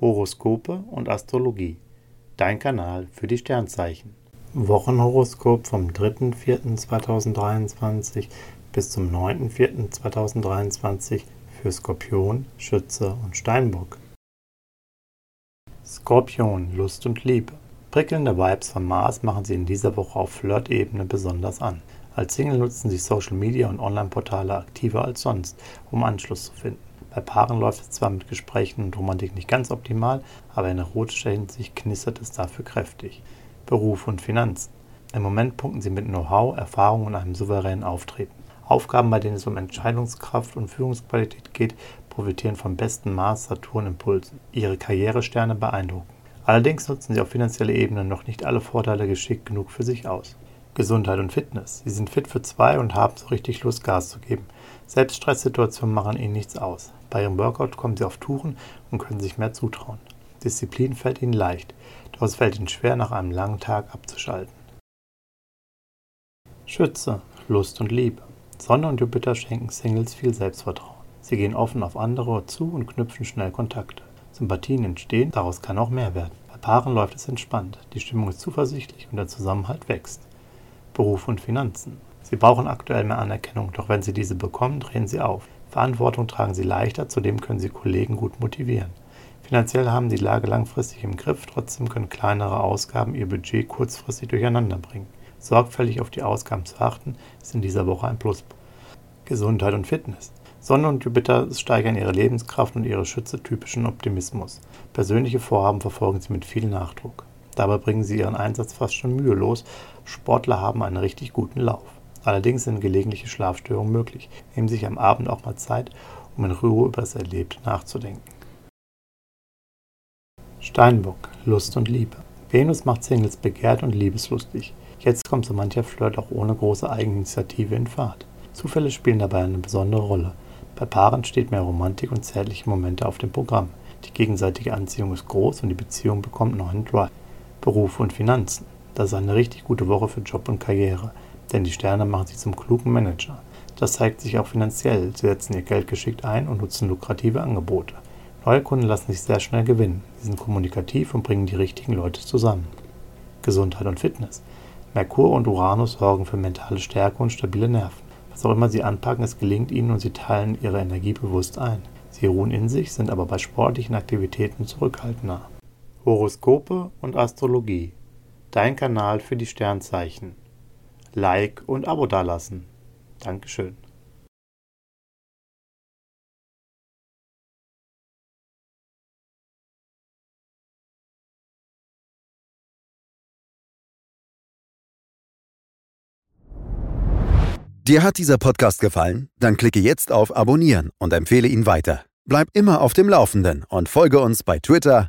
Horoskope und Astrologie. Dein Kanal für die Sternzeichen. Wochenhoroskop vom 3.4.2023 bis zum 9.4.2023 für Skorpion, Schütze und Steinbock. Skorpion, Lust und Liebe. Prickelnde Vibes von Mars machen sie in dieser Woche auf Flirt-Ebene besonders an. Als Single nutzen sie Social Media und Online-Portale aktiver als sonst, um Anschluss zu finden. Bei Paaren läuft es zwar mit Gesprächen und Romantik nicht ganz optimal, aber in erotischer Hinsicht knistert es dafür kräftig. Beruf und Finanzen. Im Moment punkten sie mit Know-how, Erfahrung und einem souveränen Auftreten. Aufgaben, bei denen es um Entscheidungskraft und Führungsqualität geht, profitieren vom besten Mars-Saturn-Impulsen. Ihre Karrieresterne beeindrucken. Allerdings nutzen sie auf finanzieller Ebene noch nicht alle Vorteile geschickt genug für sich aus. Gesundheit und Fitness. Sie sind fit für zwei und haben so richtig Lust, Gas zu geben. Selbst Stresssituationen machen ihnen nichts aus. Bei ihrem Workout kommen sie auf Touren und können sich mehr zutrauen. Disziplin fällt ihnen leicht, doch es fällt ihnen schwer, nach einem langen Tag abzuschalten. Schütze, Lust und Liebe. Sonne und Jupiter schenken Singles viel Selbstvertrauen. Sie gehen offen auf andere zu und knüpfen schnell Kontakte. Sympathien entstehen, daraus kann auch mehr werden. Bei Paaren läuft es entspannt, die Stimmung ist zuversichtlich und der Zusammenhalt wächst. Beruf und Finanzen. Sie brauchen aktuell mehr Anerkennung, doch wenn Sie diese bekommen, drehen Sie auf. Verantwortung tragen Sie leichter, zudem können Sie Kollegen gut motivieren. Finanziell haben Sie die Lage langfristig im Griff, trotzdem können kleinere Ausgaben Ihr Budget kurzfristig durcheinander bringen. Sorgfältig auf die Ausgaben zu achten, ist in dieser Woche ein Pluspunkt. Gesundheit und Fitness. Sonne und Jupiter steigern ihre Lebenskraft und ihre schützetypischen Optimismus. Persönliche Vorhaben verfolgen sie mit viel Nachdruck. Dabei bringen sie ihren Einsatz fast schon mühelos. Sportler haben einen richtig guten Lauf. Allerdings sind gelegentliche Schlafstörungen möglich. Nehmen sich am Abend auch mal Zeit, um in Ruhe über das Erlebte nachzudenken. Steinbock, Lust und Liebe. Venus macht Singles begehrt und liebeslustig. Jetzt kommt so mancher Flirt auch ohne große Eigeninitiative in Fahrt. Zufälle spielen dabei eine besondere Rolle. Bei Paaren steht mehr Romantik und zärtliche Momente auf dem Programm. Die gegenseitige Anziehung ist groß und die Beziehung bekommt neuen Drive. Beruf und Finanzen. Das ist eine richtig gute Woche für Job und Karriere, denn die Sterne machen sie zum klugen Manager. Das zeigt sich auch finanziell. Sie setzen ihr Geld geschickt ein und nutzen lukrative Angebote. Neue Kunden lassen sich sehr schnell gewinnen. Sie sind kommunikativ und bringen die richtigen Leute zusammen. Gesundheit und Fitness. Merkur und Uranus sorgen für mentale Stärke und stabile Nerven. Was auch immer sie anpacken, es gelingt ihnen und sie teilen ihre Energie bewusst ein. Sie ruhen in sich, sind aber bei sportlichen Aktivitäten zurückhaltender. Horoskope und Astrologie. Dein Kanal für die Sternzeichen. Like und Abo dalassen. Dankeschön. Dir hat dieser Podcast gefallen? Dann klicke jetzt auf Abonnieren und empfehle ihn weiter. Bleib immer auf dem Laufenden und folge uns bei Twitter,